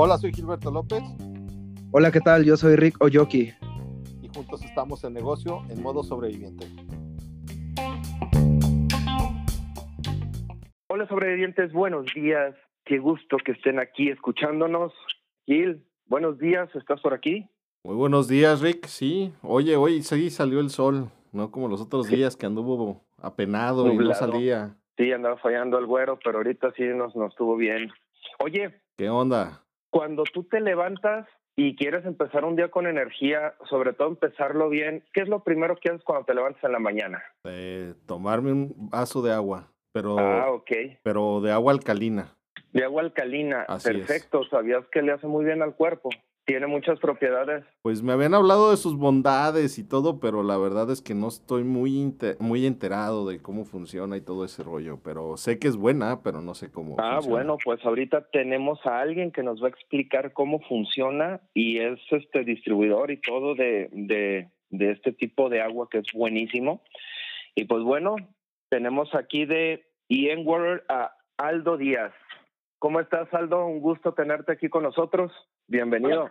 Hola, soy Gilberto López. Hola, ¿qué tal? Yo soy Rick Oyoki. Y juntos estamos en negocio en modo sobreviviente. Hola, sobrevivientes, buenos días. Qué gusto que estén aquí escuchándonos. Gil, buenos días, ¿estás por aquí? Muy buenos días, Rick. Sí, oye, hoy sí salió el sol, no como los otros días que anduvo apenado y no salía. Sí, andaba fallando el güero, pero ahorita sí nos, nos estuvo bien. Oye. ¿Qué onda? Cuando tú te levantas y quieres empezar un día con energía, sobre todo empezarlo bien, ¿qué es lo primero que haces cuando te levantas en la mañana? Eh, tomarme un vaso de agua, pero, ah, ok. pero de agua alcalina. De agua alcalina, perfecto. ¿Sabías que le hace muy bien al cuerpo? Tiene muchas propiedades. Pues me habían hablado de sus bondades y todo, pero la verdad es que no estoy muy, muy enterado de cómo funciona y todo ese rollo, pero sé que es buena, pero no sé cómo. Ah, bueno, pues ahorita tenemos a alguien que nos va a explicar cómo funciona y es este distribuidor y todo de, de, de este tipo de agua que es buenísimo. Y pues bueno, tenemos aquí de Ian Water a Aldo Díaz. ¿Cómo estás, Aldo? Un gusto tenerte aquí con nosotros. Bienvenido.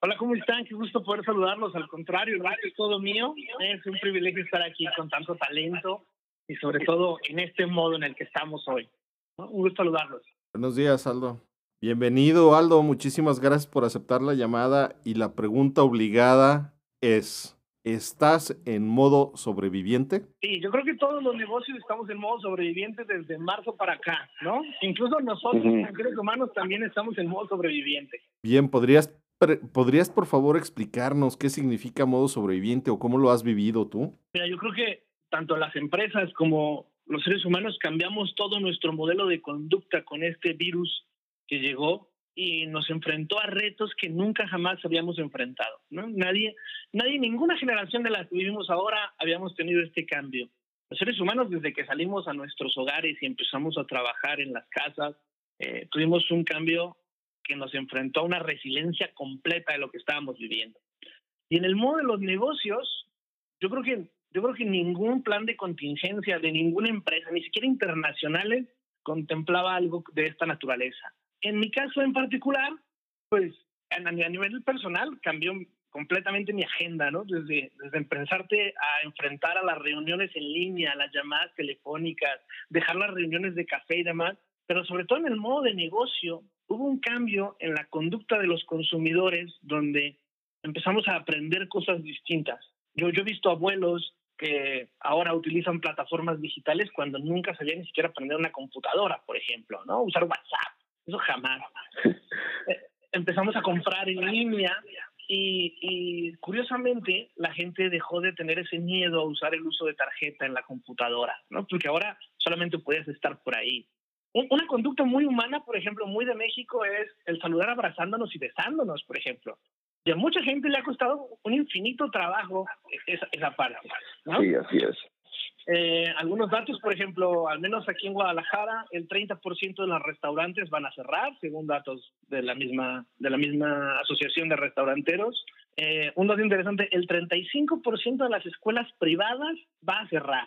Hola. ¿cómo están? Qué gusto poder saludarlos. Al contrario, el es todo mío. Es un privilegio estar aquí con tanto talento y sobre todo en este modo en el que estamos hoy. Un gusto saludarlos. Buenos días, Aldo. Bienvenido, Aldo. Muchísimas gracias por aceptar la llamada y la pregunta obligada es, ¿Estás en modo sobreviviente? Sí, yo creo que todos los negocios estamos en modo sobreviviente desde marzo para acá, ¿no? Incluso nosotros, como seres humanos, también estamos en modo sobreviviente. Bien, ¿podrías, ¿podrías por favor explicarnos qué significa modo sobreviviente o cómo lo has vivido tú? Mira, yo creo que tanto las empresas como los seres humanos cambiamos todo nuestro modelo de conducta con este virus que llegó y nos enfrentó a retos que nunca jamás habíamos enfrentado. ¿no? Nadie, nadie, ninguna generación de las que vivimos ahora habíamos tenido este cambio. Los seres humanos, desde que salimos a nuestros hogares y empezamos a trabajar en las casas, eh, tuvimos un cambio que nos enfrentó a una resiliencia completa de lo que estábamos viviendo. Y en el modo de los negocios, yo creo que yo creo que ningún plan de contingencia de ninguna empresa, ni siquiera internacionales, contemplaba algo de esta naturaleza. En mi caso en particular, pues a nivel personal cambió completamente mi agenda, ¿no? Desde, desde a enfrentar a las reuniones en línea, las llamadas telefónicas, dejar las reuniones de café y demás, pero sobre todo en el modo de negocio, hubo un cambio en la conducta de los consumidores donde empezamos a aprender cosas distintas. Yo, yo he visto abuelos que ahora utilizan plataformas digitales cuando nunca sabían ni siquiera aprender una computadora, por ejemplo, ¿no? Usar WhatsApp eso jamás. Eh, empezamos a comprar en línea y, curiosamente la gente dejó de tener ese miedo a usar el uso de tarjeta en la computadora, ¿no? Porque ahora solamente puedes estar por ahí. Una conducta muy humana, por ejemplo, muy de México, es el saludar abrazándonos y besándonos, por ejemplo. Y a mucha gente le ha costado un infinito trabajo esa, esa parte. ¿no? Sí, así es. Eh, algunos datos, por ejemplo, al menos aquí en Guadalajara, el 30% de los restaurantes van a cerrar, según datos de la misma, de la misma asociación de restauranteros. Eh, un dato interesante, el 35% de las escuelas privadas va a cerrar,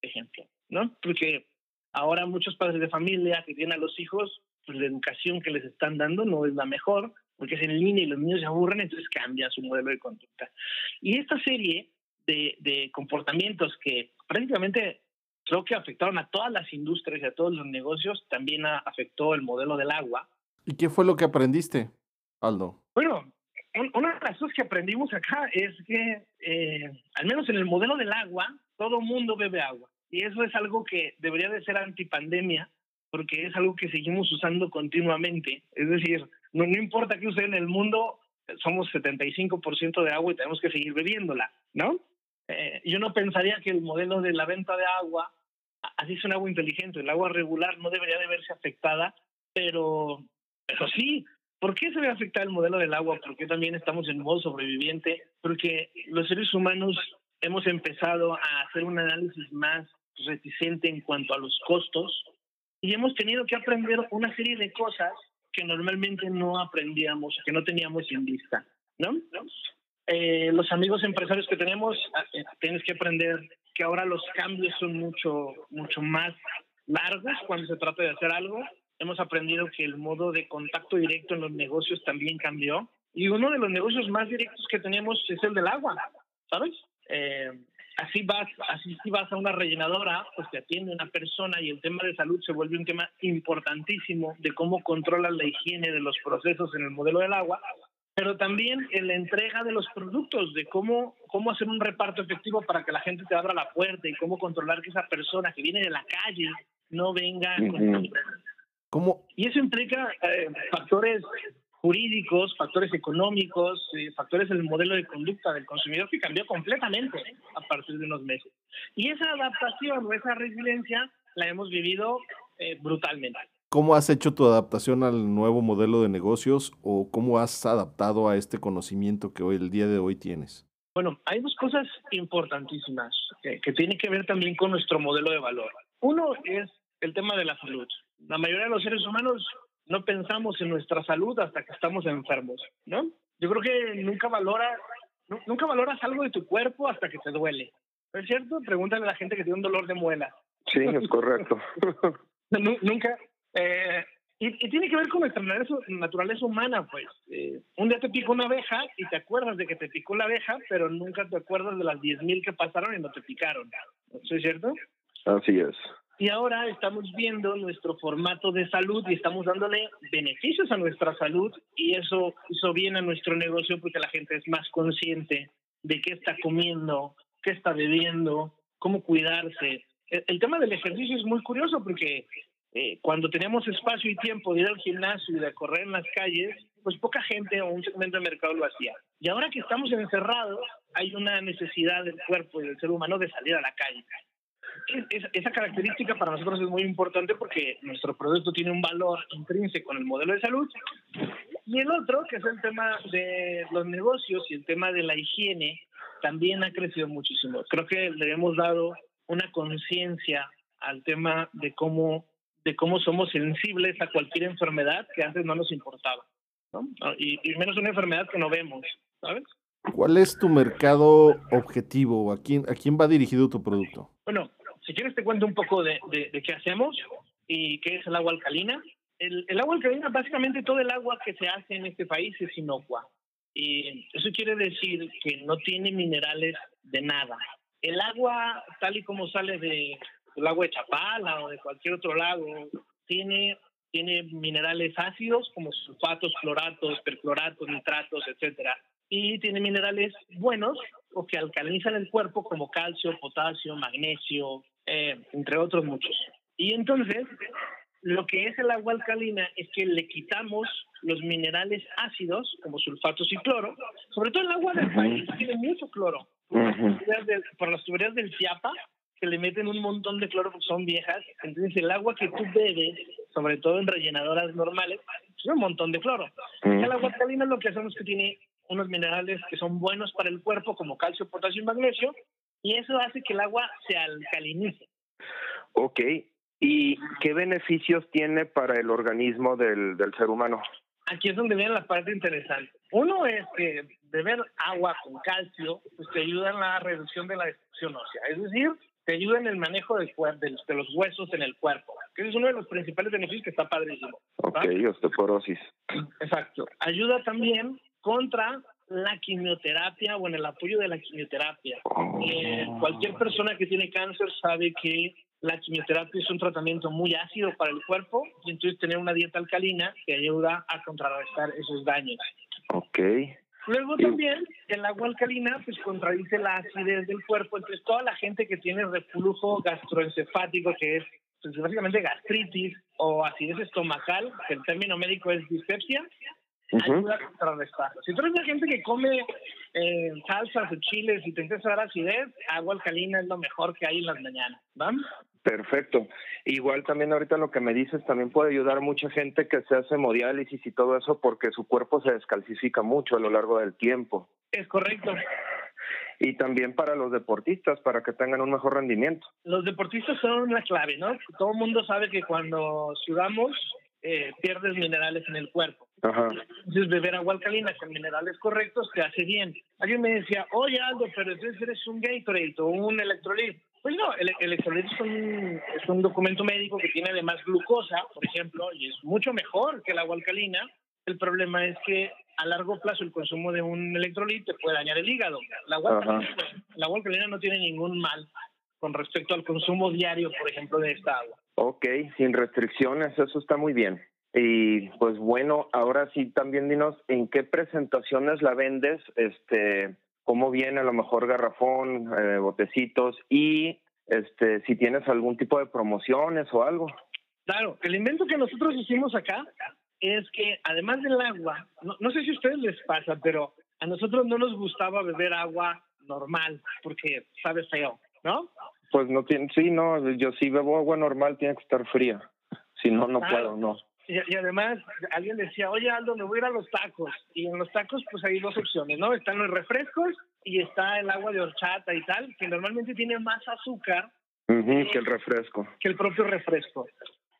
por ejemplo, ¿no? Porque ahora muchos padres de familia que tienen a los hijos, pues la educación que les están dando no es la mejor, porque es en línea y los niños se aburren, entonces cambian su modelo de conducta. Y esta serie de, de comportamientos que prácticamente creo que afectaron a todas las industrias y a todos los negocios, también afectó el modelo del agua. ¿Y qué fue lo que aprendiste, Aldo? Bueno, una de las cosas que aprendimos acá es que, eh, al menos en el modelo del agua, todo mundo bebe agua. Y eso es algo que debería de ser antipandemia, porque es algo que seguimos usando continuamente. Es decir, no, no importa que use en el mundo, somos 75% de agua y tenemos que seguir bebiéndola, ¿no? Eh, yo no pensaría que el modelo de la venta de agua, así es un agua inteligente, el agua regular no debería de verse afectada, pero, pero sí. ¿Por qué se ve afectar el modelo del agua? Porque también estamos en modo sobreviviente, porque los seres humanos hemos empezado a hacer un análisis más reticente en cuanto a los costos y hemos tenido que aprender una serie de cosas que normalmente no aprendíamos, que no teníamos en vista, ¿no? Eh, los amigos empresarios que tenemos, eh, tienes que aprender que ahora los cambios son mucho, mucho más largos cuando se trata de hacer algo hemos aprendido que el modo de contacto directo en los negocios también cambió. Y uno de los negocios más directos que tenemos es el del agua, ¿sabes? Eh, así vas, así si vas a una rellenadora, pues te atiende una persona y el tema de salud se vuelve un tema importantísimo de cómo controlas la higiene de los procesos en el modelo del agua, pero también en la entrega de los productos, de cómo, cómo hacer un reparto efectivo para que la gente te abra la puerta y cómo controlar que esa persona que viene de la calle no venga con... ¿Cómo? Y eso implica eh, factores jurídicos, factores económicos, eh, factores del modelo de conducta del consumidor que cambió completamente a partir de unos meses. Y esa adaptación o esa resiliencia la hemos vivido eh, brutalmente. ¿Cómo has hecho tu adaptación al nuevo modelo de negocios o cómo has adaptado a este conocimiento que hoy, el día de hoy tienes? Bueno, hay dos cosas importantísimas que, que tienen que ver también con nuestro modelo de valor. Uno es el tema de la salud. La mayoría de los seres humanos no pensamos en nuestra salud hasta que estamos enfermos, ¿no? Yo creo que nunca valora, nunca valoras algo de tu cuerpo hasta que te duele. ¿Es cierto? Pregúntale a la gente que tiene un dolor de muela. Sí, es correcto. nunca. Eh, y, tiene que ver con nuestra naturaleza, humana, pues. Eh, un día te picó una abeja y te acuerdas de que te picó la abeja, pero nunca te acuerdas de las 10.000 que pasaron y no te picaron. ¿Es cierto? Así es. Y ahora estamos viendo nuestro formato de salud y estamos dándole beneficios a nuestra salud y eso hizo bien a nuestro negocio porque la gente es más consciente de qué está comiendo, qué está bebiendo, cómo cuidarse. El, tema del ejercicio es muy curioso porque eh, cuando teníamos espacio y tiempo de ir al gimnasio y de correr en las calles, pues poca gente o un segmento de mercado lo hacía. Y ahora que estamos encerrados, hay una necesidad del cuerpo y del ser humano de salir a la calle esa característica para nosotros es muy importante porque nuestro producto tiene un valor intrínseco en el modelo de salud. Y el otro, que es el tema de los negocios y el tema de la higiene, también ha crecido muchísimo. Creo que le hemos dado una conciencia al tema de cómo, de cómo somos sensibles a cualquier enfermedad que antes no nos importaba. Y, y menos una enfermedad que no vemos, ¿sabes? ¿Cuál es tu mercado objetivo? ¿A quién, ¿A quién va dirigido tu producto? Bueno, si quieres te cuento un poco de, de, qué hacemos y qué es el agua alcalina. El, el, agua alcalina, básicamente todo el agua que se hace en este país es inocua. Y eso quiere decir que no tiene minerales de nada. El agua, tal y como sale de, del agua de Chapala o de cualquier otro lago, tiene, tiene minerales ácidos como sulfatos, cloratos, percloratos, nitratos, etcétera. Y tiene minerales buenos o que alcalinizan el cuerpo como calcio, potasio, magnesio, eh, entre otros muchos. Y entonces, lo que es el agua alcalina es que le quitamos los minerales ácidos, como sulfatos y cloro, sobre todo el agua del país tiene mucho cloro. Por, las tuberías del Chiapa, que le meten un montón de cloro porque son viejas, entonces el agua que tú bebes, sobre todo en rellenadoras normales, tiene un montón de cloro. El agua alcalina lo que hacemos es que tiene unos minerales que son buenos para el cuerpo, como calcio, potasio y magnesio, y eso hace que el agua se alcalinice. Ok, ¿y qué beneficios tiene para el organismo del, del ser humano? Aquí es donde viene la parte interesante. Uno es que beber agua con calcio pues te ayuda en la reducción de la destrucción ósea, es decir, te ayuda en el manejo de, de, los huesos en el cuerpo, que es uno de los principales beneficios que está padrísimo. Ok, osteoporosis. Exacto. Ayuda también contra la quimioterapia o en el apoyo de la quimioterapia. Eh, cualquier persona que tiene cáncer sabe que la quimioterapia es un tratamiento muy ácido para el cuerpo y entonces tener una dieta alcalina que ayuda a contrarrestar esos daños. Ok. Luego también el agua alcalina pues contradice la acidez del cuerpo, entonces toda la gente que tiene reflujo gastroencefático que es pues, básicamente gastritis o acidez estomacal, que el término médico es dispepsia, ayuda a contrarrestarlo. Si tú eres una gente que come eh, salsas o chiles y te empieza a dar acidez, agua alcalina es lo mejor que hay en las mañanas, ¿va? Perfecto. Igual también ahorita lo que me dices también puede ayudar a mucha gente que se hace hemodiálisis y todo eso porque su cuerpo se descalcifica mucho a lo largo del tiempo. Es correcto. Y también para los deportistas, para que tengan un mejor rendimiento. Los deportistas son la clave, ¿no? Todo el mundo sabe que cuando sudamos eh, pierdes minerales en el cuerpo. Entonces, beber agua alcalina con minerales correctos te hace bien. Alguien me decía, oye Aldo, pero entonces eres un Gatorade o un electrolit. Pues no, el, electrolito es un, es un documento médico que tiene además glucosa, por ejemplo, y es mucho mejor que el agua alcalina. El problema es que a largo plazo el consumo de un electrolito puede dañar el hígado. La agua, alcalina, la agua alcalina no tiene ningún mal con respecto al consumo diario, por ejemplo, de esta agua. Ok, sin restricciones, eso está muy bien. Y pues bueno, ahora sí también dinos en qué presentaciones la vendes, este, cómo viene a lo mejor garrafón, eh, botecitos y este, si tienes algún tipo de promociones o algo. Claro, el invento que nosotros hicimos acá es que además del agua, no, no sé si a ustedes les pasa, pero a nosotros no nos gustaba beber agua normal porque sabe feo, ¿no? Pues no tiene, sí, no, yo si bebo agua normal tiene que estar fría, si no, no puedo, no. Y, además, alguien decía, oye Aldo, me voy a ir a los tacos. Y en los tacos, pues hay dos opciones, ¿no? Están los refrescos y está el agua de horchata y tal, que normalmente tiene más azúcar que el refresco. Que el propio refresco.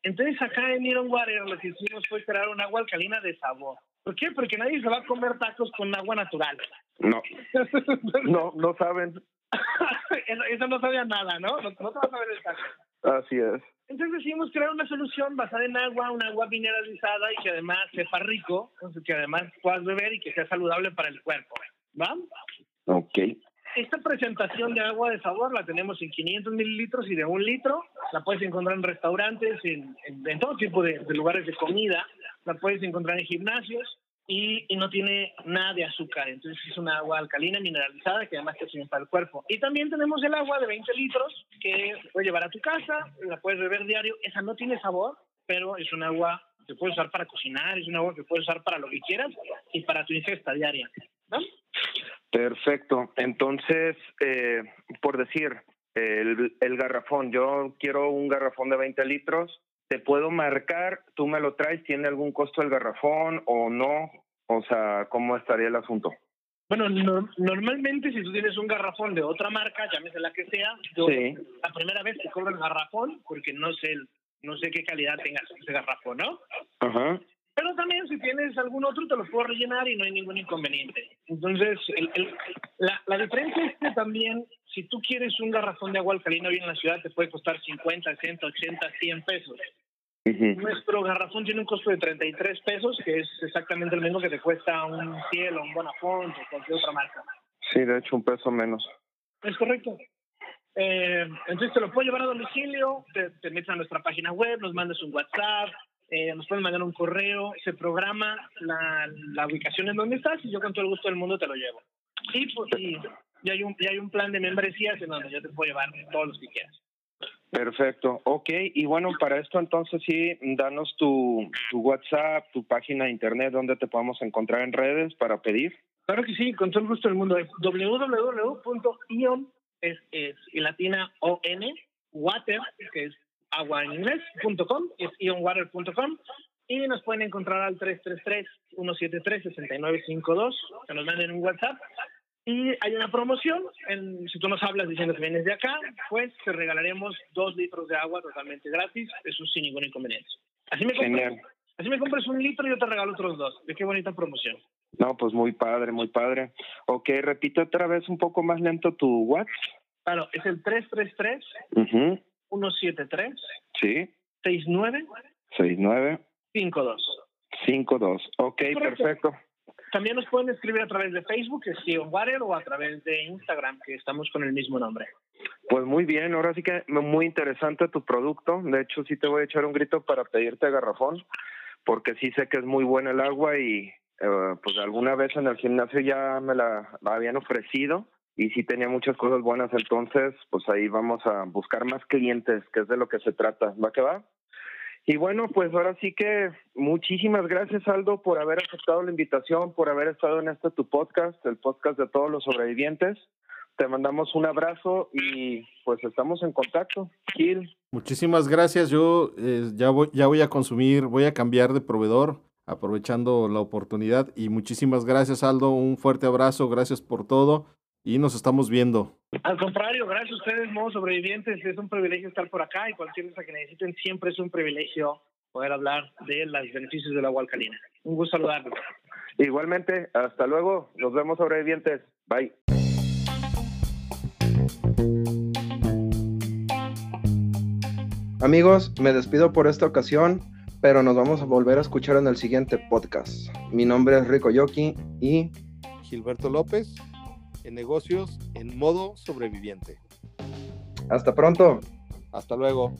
Entonces, acá en Iron Water lo que hicimos fue crear un agua alcalina de sabor. ¿Por qué? Porque nadie se va a comer tacos con agua natural. No. no, no saben. eso, no sabía nada, ¿no? No, no te vas a ver el taco. Así es. Entonces decidimos crear una solución basada en agua, un agua mineralizada y que además sepa rico, que además puedas beber y que sea saludable para el cuerpo. ¿Va? Ok. Esta presentación de agua de sabor la tenemos en 500 mililitros y de un litro. La puedes encontrar en restaurantes, en, en, todo tipo de, de lugares de comida. La puedes encontrar en gimnasios y, no tiene nada de azúcar. Entonces es una agua alcalina mineralizada que además te sirve para el cuerpo. Y también tenemos el agua de 20 litros que puedes llevar a tu casa, la puedes beber diario. Esa no tiene sabor, pero es un agua que puedes usar para cocinar, es un agua que puedes usar para lo que quieras y para tu ingesta diaria. Perfecto. Entonces, eh, por decir, el, garrafón, yo quiero un garrafón de 20 litros, te puedo marcar, tú me lo traes, ¿tiene algún costo el garrafón o no? O sea, ¿cómo estaría el asunto? Bueno, normalmente si tú tienes un garrafón de otra marca, llámese la que sea, yo la primera vez te cobro el garrafón porque no sé no sé qué calidad tenga ese garrafón, ¿no? Ajá. Pero también si tienes algún otro te lo puedo rellenar y no hay ningún inconveniente. Entonces, la, la diferencia es que también si tú quieres un garrafón de agua alcalina hoy en la ciudad te puede costar 50, 60, 80, 100 pesos. Nuestro garrafón tiene un costo de 33 pesos, que es exactamente el mismo que te cuesta un Cielo, un Bonafont o cualquier otra marca. Sí, de hecho un peso menos. Es correcto. Eh, entonces te lo puedo llevar a domicilio, te, te metes a nuestra página web, nos mandas un WhatsApp, eh, nos pueden mandar un correo, se programa la, la, ubicación en donde estás y yo con todo el gusto del mundo te lo llevo. Y, pues, y, hay un, y hay un plan de membresías en donde yo te puedo llevar todos los que quieras. Perfecto, ok, y bueno, para esto entonces sí, danos tu, tu WhatsApp, tu página de internet, donde te podemos encontrar en redes para pedir. Claro que sí, con todo el gusto del mundo. Www.ion, es, es y latina O N, water, que es agua en inglés.com, es ionwater.com y nos pueden encontrar al 333-173-6952, que nos manden un WhatsApp. Y hay una promoción, en, si tú nos hablas diciendo que vienes de acá, pues te regalaremos dos litros de agua totalmente gratis, eso sin ningún inconveniente. Así me compras, así me compras un litro y yo te regalo otros dos. Qué bonita promoción. No, pues muy padre, muy padre. Ok, repite otra vez un poco más lento tu WhatsApp. Claro, es el 333 uh 173 Sí. 69 69 52. 52. Ok, perfecto. También nos pueden escribir a través de Facebook, Sion Water, o a través de Instagram, que estamos con el mismo nombre. Pues muy bien, ahora sí que muy interesante tu producto. De hecho, sí te voy a echar un grito para pedirte garrafón, porque sí sé que es muy buena el agua y eh, pues alguna vez en el gimnasio ya me la habían ofrecido y sí tenía muchas cosas buenas, entonces pues ahí vamos a buscar más clientes, que es de lo que se trata. ¿Va que va? Y bueno, pues ahora sí que muchísimas gracias Aldo por haber aceptado la invitación, por haber estado en este tu podcast, el podcast de todos los sobrevivientes. Te mandamos un abrazo y pues estamos en contacto. Gil. Muchísimas gracias. Yo eh, ya, voy, ya voy a consumir, voy a cambiar de proveedor aprovechando la oportunidad y muchísimas gracias Aldo, un fuerte abrazo, gracias por todo y nos estamos viendo. Al contrario, gracias a ustedes, modos sobrevivientes. Es un privilegio estar por acá y cualquier cosa que necesiten siempre es un privilegio poder hablar de los beneficios del agua alcalina. Un gusto saludarlos. Igualmente, hasta luego. Nos vemos sobrevivientes. Bye. Amigos, me despido por esta ocasión, pero nos vamos a volver a escuchar en el siguiente podcast. Mi nombre es Rico Yoki y Gilberto López en negocios en modo sobreviviente. Hasta pronto. Hasta luego.